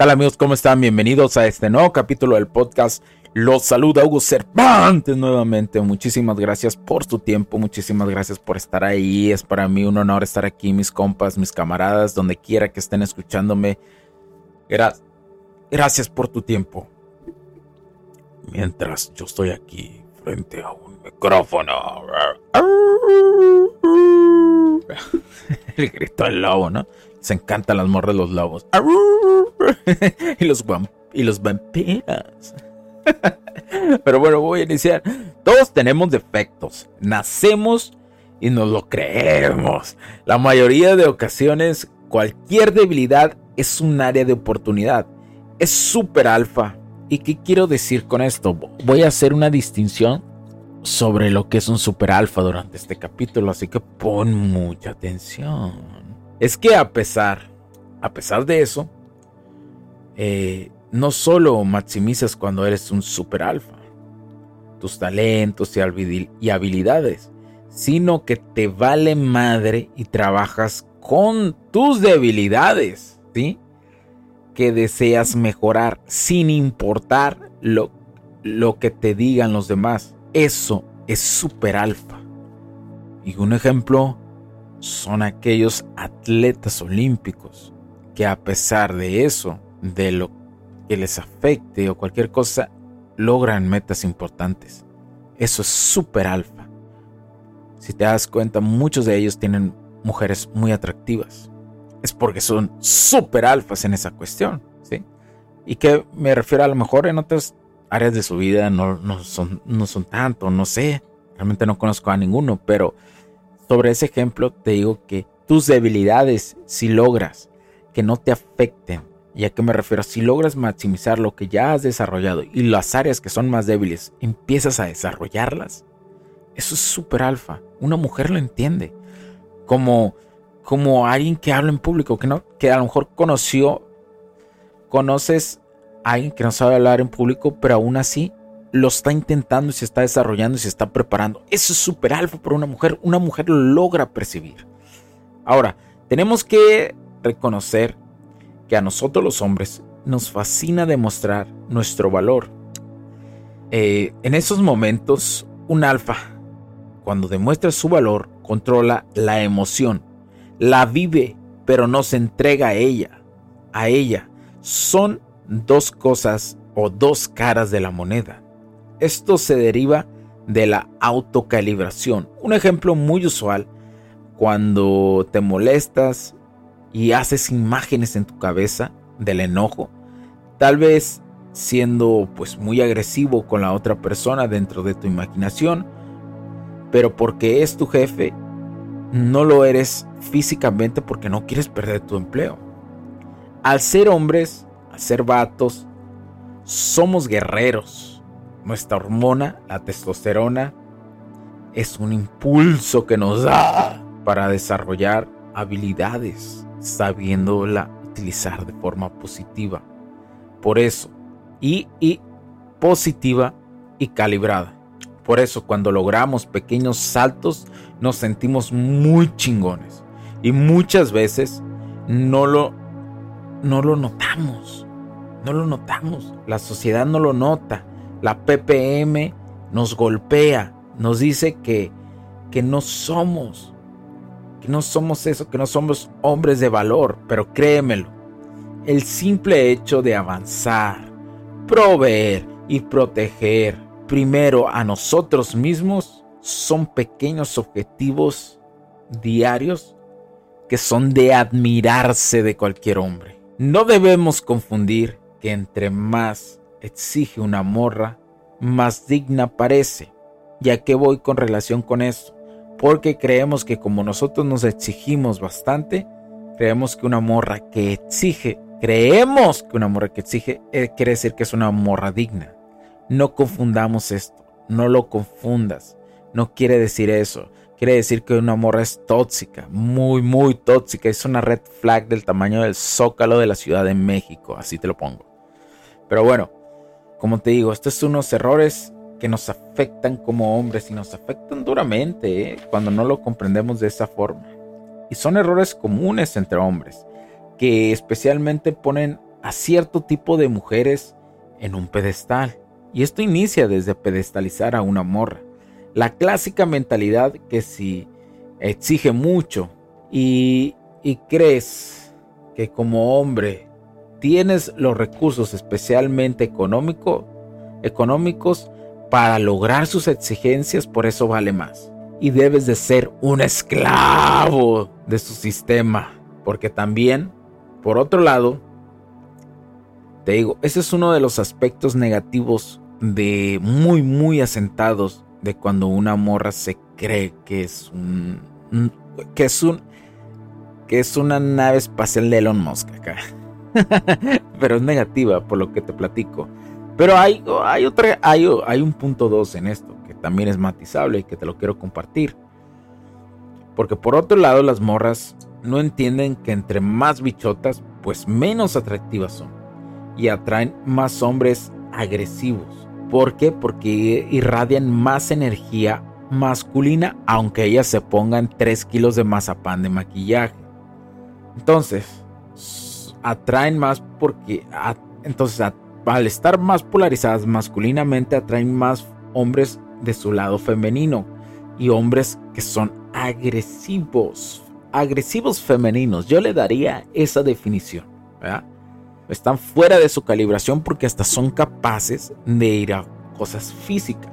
Tal amigos? ¿Cómo están? Bienvenidos a este nuevo capítulo del podcast. Los saluda Hugo Cervantes nuevamente. Muchísimas gracias por tu tiempo, muchísimas gracias por estar ahí. Es para mí un honor estar aquí, mis compas, mis camaradas, donde quiera que estén escuchándome. gracias por tu tiempo. Mientras yo estoy aquí frente a un micrófono. El grito del lobo, ¿no? Se encantan las morras de los lobos. y los, y los vampiros. Pero bueno, voy a iniciar. Todos tenemos defectos. Nacemos y nos lo creemos. La mayoría de ocasiones, cualquier debilidad es un área de oportunidad. Es súper alfa. ¿Y qué quiero decir con esto? Voy a hacer una distinción sobre lo que es un super alfa durante este capítulo, así que pon mucha atención es que a pesar, a pesar de eso, eh, no solo maximizas cuando eres un super alfa, tus talentos y habilidades, sino que te vale madre y trabajas con tus debilidades, ¿sí? Que deseas mejorar sin importar lo, lo que te digan los demás. Eso es super alfa. Y un ejemplo son aquellos atletas olímpicos que a pesar de eso, de lo que les afecte o cualquier cosa, logran metas importantes. Eso es súper alfa. Si te das cuenta, muchos de ellos tienen mujeres muy atractivas. Es porque son súper alfas en esa cuestión. ¿sí? Y que me refiero a lo mejor en otras áreas de su vida no, no, son, no son tanto, no sé. Realmente no conozco a ninguno, pero sobre ese ejemplo te digo que tus debilidades, si logras que no te afecten, ¿y a qué me refiero? Si logras maximizar lo que ya has desarrollado y las áreas que son más débiles, empiezas a desarrollarlas, eso es súper alfa. Una mujer lo entiende. Como, como alguien que habla en público, que, no, que a lo mejor conoció, conoces a alguien que no sabe hablar en público, pero aún así lo está intentando y se está desarrollando y se está preparando. Eso es súper alfa para una mujer. Una mujer lo logra percibir. Ahora, tenemos que reconocer que a nosotros los hombres nos fascina demostrar nuestro valor. Eh, en esos momentos, un alfa, cuando demuestra su valor, controla la emoción, la vive, pero no se entrega a ella. A ella. Son dos cosas o dos caras de la moneda. Esto se deriva de la autocalibración. Un ejemplo muy usual, cuando te molestas y haces imágenes en tu cabeza del enojo, tal vez siendo pues muy agresivo con la otra persona dentro de tu imaginación, pero porque es tu jefe, no lo eres físicamente porque no quieres perder tu empleo. Al ser hombres, al ser vatos, somos guerreros nuestra hormona, la testosterona, es un impulso que nos da para desarrollar habilidades, sabiéndola utilizar de forma positiva. Por eso, y, y positiva y calibrada. Por eso cuando logramos pequeños saltos nos sentimos muy chingones. Y muchas veces no lo, no lo notamos. No lo notamos. La sociedad no lo nota. La PPM nos golpea, nos dice que, que no somos que no somos eso, que no somos hombres de valor, pero créemelo, el simple hecho de avanzar, proveer y proteger primero a nosotros mismos son pequeños objetivos diarios que son de admirarse de cualquier hombre. No debemos confundir que entre más exige una morra, más digna parece. ¿Ya que voy con relación con esto? Porque creemos que como nosotros nos exigimos bastante, creemos que una morra que exige, creemos que una morra que exige eh, quiere decir que es una morra digna. No confundamos esto, no lo confundas. No quiere decir eso. Quiere decir que una morra es tóxica, muy, muy tóxica. Es una red flag del tamaño del zócalo de la Ciudad de México, así te lo pongo. Pero bueno, como te digo, estos son unos errores que nos afectan como hombres y nos afectan duramente ¿eh? cuando no lo comprendemos de esa forma. Y son errores comunes entre hombres, que especialmente ponen a cierto tipo de mujeres en un pedestal. Y esto inicia desde pedestalizar a una morra la clásica mentalidad que si exige mucho y, crees que como hombre tienes los recursos especialmente económico, económicos para lograr sus exigencias, por eso vale más. Y debes de ser un esclavo de su sistema, porque también, por otro lado, te digo, ese es uno de los aspectos negativos de muy, muy asentados de cuando una morra se cree que es un, que es un que es una nave espacial de Elon Musk acá. Pero es negativa por lo que te platico. Pero hay, hay, otra, hay, hay un punto 2 en esto que también es matizable y que te lo quiero compartir. Porque por otro lado las morras no entienden que entre más bichotas, pues menos atractivas son. Y atraen más hombres agresivos ¿Por qué? Porque irradian más energía masculina, aunque ellas se pongan 3 kilos de mazapán de maquillaje. Entonces, atraen más porque, entonces, al estar más polarizadas masculinamente, atraen más hombres de su lado femenino y hombres que son agresivos, agresivos femeninos. Yo le daría esa definición, están fuera de su calibración porque hasta son capaces de ir a cosas físicas.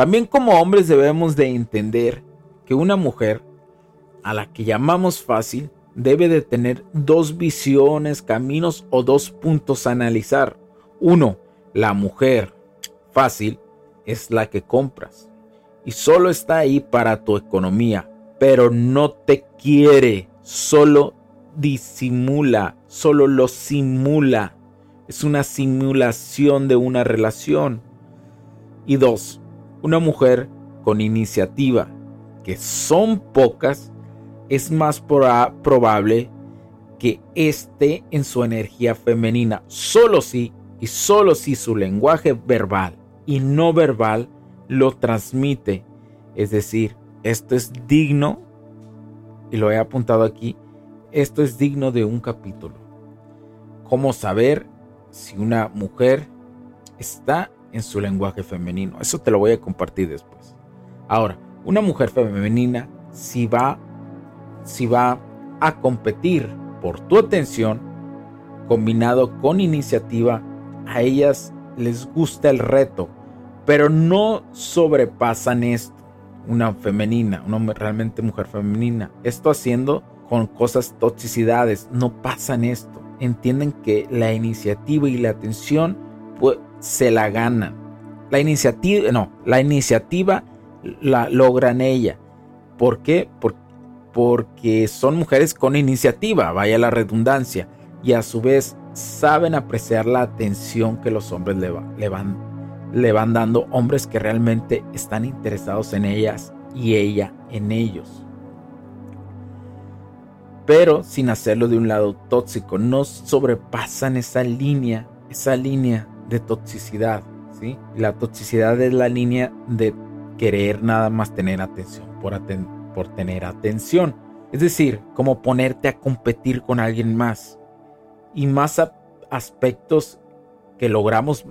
También como hombres debemos de entender que una mujer a la que llamamos fácil debe de tener dos visiones, caminos o dos puntos a analizar. Uno, la mujer fácil es la que compras y solo está ahí para tu economía, pero no te quiere, solo disimula, solo lo simula. Es una simulación de una relación. Y dos, una mujer con iniciativa, que son pocas, es más probable que esté en su energía femenina, solo si y solo si su lenguaje verbal y no verbal lo transmite. Es decir, esto es digno, y lo he apuntado aquí, esto es digno de un capítulo. ¿Cómo saber si una mujer está en su lenguaje femenino? Eso te lo voy a compartir después. Ahora, una mujer femenina si va si va a competir por tu atención combinado con iniciativa, a ellas les gusta el reto, pero no sobrepasan esto. Una femenina, una realmente mujer femenina. Esto haciendo con cosas toxicidades, no pasan esto. Entienden que la iniciativa y la atención se la ganan. La iniciativa, no, la iniciativa la logran ella. ¿Por qué? Porque son mujeres con iniciativa, vaya la redundancia, y a su vez saben apreciar la atención que los hombres le, le, van, le van dando, hombres que realmente están interesados en ellas y ella en ellos pero sin hacerlo de un lado tóxico. No sobrepasan esa línea, esa línea de toxicidad. ¿sí? La toxicidad es la línea de querer nada más tener atención por, por tener atención. Es decir, como ponerte a competir con alguien más. Y más aspectos que logramos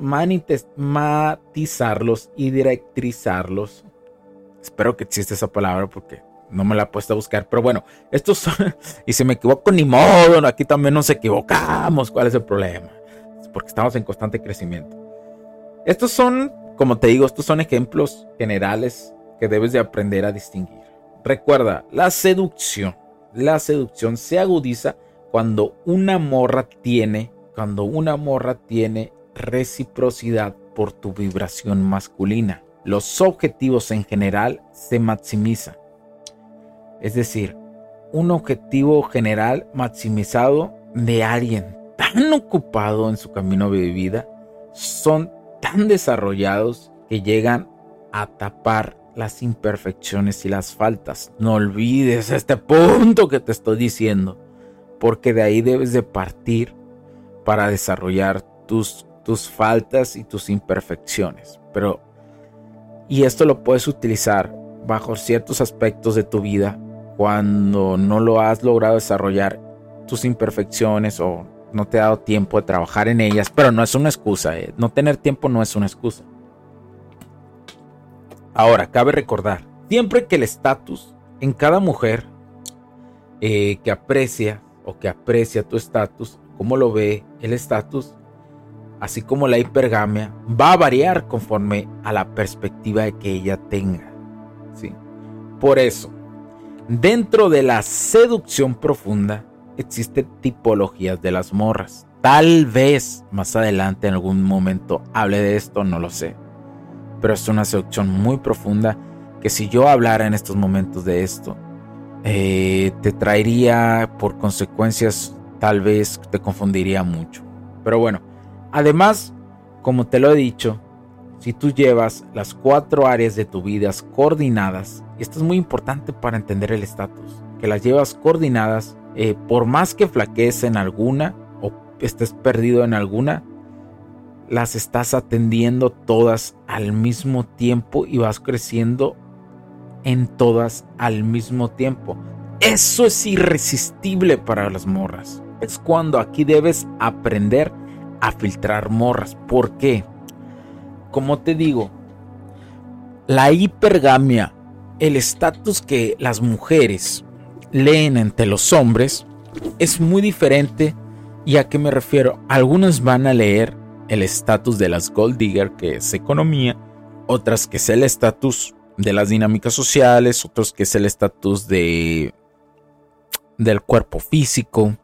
matizarlos y directrizarlos. Espero que exista esa palabra porque no me la he puesto a buscar, pero bueno, estos son, y si me equivoco, ni modo, aquí también nos equivocamos, ¿cuál es el problema? Porque estamos en constante crecimiento. Estos son, como te digo, estos son ejemplos generales que debes de aprender a distinguir. Recuerda, la seducción, la seducción se agudiza cuando una morra tiene, cuando una morra tiene reciprocidad por tu vibración masculina. Los objetivos en general se maximizan es decir, un objetivo general maximizado de alguien tan ocupado en su camino de vida, son tan desarrollados que llegan a tapar las imperfecciones y las faltas. No olvides este punto que te estoy diciendo, porque de ahí debes de partir para desarrollar tus, tus faltas y tus imperfecciones. Pero, y esto lo puedes utilizar bajo ciertos aspectos de tu vida cuando no lo has logrado desarrollar tus imperfecciones o no te ha dado tiempo de trabajar en ellas, pero no es una excusa, eh. no tener tiempo no es una excusa. Ahora, cabe recordar, siempre que el estatus en cada mujer eh, que aprecia o que aprecia tu estatus, cómo lo ve el estatus, así como la hipergamia, va a variar conforme a la perspectiva que ella tenga. ¿sí? Por eso, Dentro de la seducción profunda existen tipologías de las morras. Tal vez más adelante en algún momento hable de esto, no lo sé. Pero es una seducción muy profunda que si yo hablara en estos momentos de esto, eh, te traería por consecuencias, tal vez te confundiría mucho. Pero bueno, además, como te lo he dicho, si tú llevas las cuatro áreas de tu vida coordinadas, y esto es muy importante para entender el estatus, que las llevas coordinadas, eh, por más que flaquees en alguna o estés perdido en alguna, las estás atendiendo todas al mismo tiempo y vas creciendo en todas al mismo tiempo. Eso es irresistible para las morras. Es cuando aquí debes aprender a filtrar morras. ¿Por qué? como te digo, la hipergamia, el estatus que las mujeres leen entre los hombres, es muy diferente. ¿Y a qué me refiero? Algunas van a leer el estatus de las gold digger, que es economía, otras que es el estatus de las dinámicas sociales, otros que es el estatus de del cuerpo físico.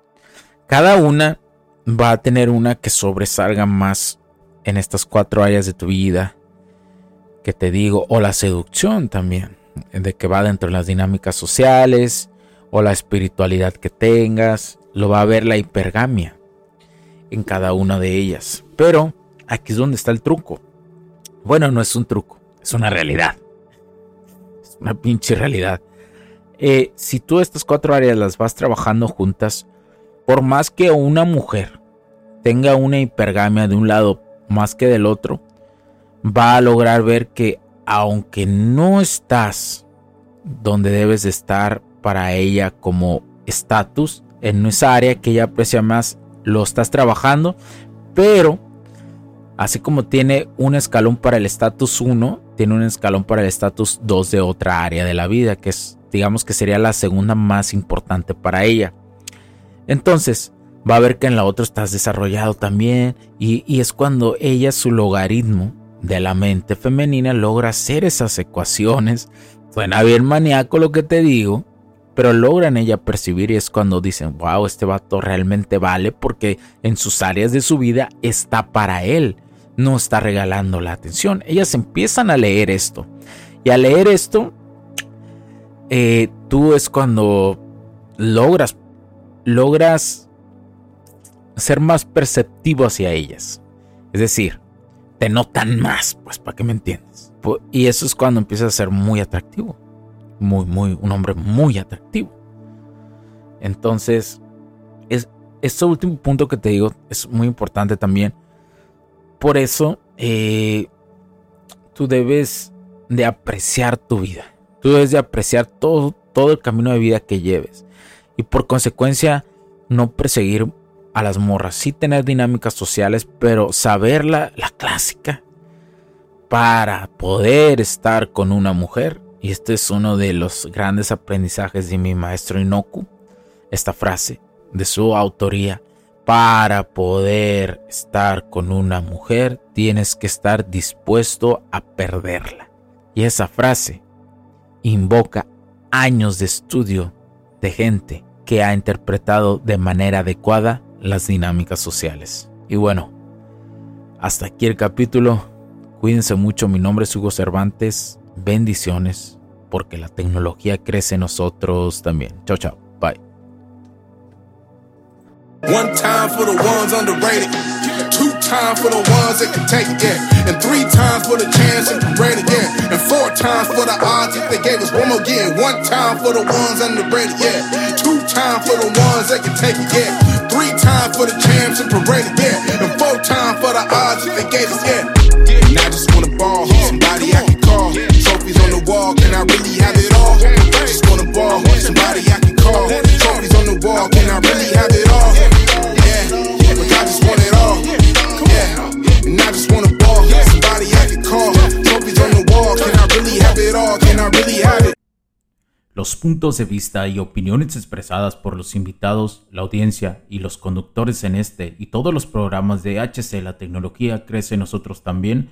Cada una va a tener una que sobresalga más en estas cuatro áreas de tu vida que te digo, o la seducción también, de que va dentro de las dinámicas sociales, o la espiritualidad que tengas, lo va a ver la hipergamia en cada una de ellas. Pero aquí es donde está el truco. Bueno, no es un truco, es una realidad. Es una pinche realidad. Eh, si tú estas cuatro áreas las vas trabajando juntas, por más que una mujer tenga una hipergamia de un lado más que del otro, va a lograr ver que aunque no estás donde debes de estar para ella como estatus, en esa área que ella aprecia más, lo estás trabajando, pero así como tiene un escalón para el estatus 1, tiene un escalón para el estatus 2 de otra área de la vida, que es, digamos que sería la segunda más importante para ella. Entonces, va a ver que en la otra estás desarrollado también, y, y es cuando ella, su logaritmo, de la mente femenina logra hacer esas ecuaciones. Suena bien maníaco lo que te digo, pero logran ella percibir y es cuando dicen, wow, este vato realmente vale porque en sus áreas de su vida está para él, no está regalando la atención. Ellas empiezan a leer esto y al leer esto, eh, tú es cuando logras, logras ser más perceptivo hacia ellas. Es decir, te notan más, pues, ¿para qué me entiendes? Y eso es cuando empieza a ser muy atractivo. Muy, muy, un hombre muy atractivo. Entonces, es, este último punto que te digo es muy importante también. Por eso, eh, tú debes de apreciar tu vida. Tú debes de apreciar todo, todo el camino de vida que lleves. Y por consecuencia, no perseguir a las morras, sí tener dinámicas sociales, pero saber la, clásica para poder estar con una mujer. Y este es uno de los grandes aprendizajes de mi maestro Inoku, esta frase de su autoría. Para poder estar con una mujer tienes que estar dispuesto a perderla. Y esa frase invoca años de estudio de gente que ha interpretado de manera adecuada las dinámicas sociales. Y bueno, hasta aquí el capítulo. Cuídense mucho, mi nombre es Hugo Cervantes. Bendiciones, porque la tecnología crece en nosotros también. Chao, chao. Bye. One time for the ones underrated. Two times for the ones that can take it, yeah. And three times for the chance and great again. And four times for the odds if they gave us one more again. One time for the ones underrated, yeah. Two times for the ones that can take it, yeah. Three times for the champs and paraded, yeah. And four times for the odds that they gave us, yeah. And I just wanna ball, Los puntos de vista y opiniones expresadas por los invitados, la audiencia y los conductores en este y todos los programas de HC La tecnología crece nosotros también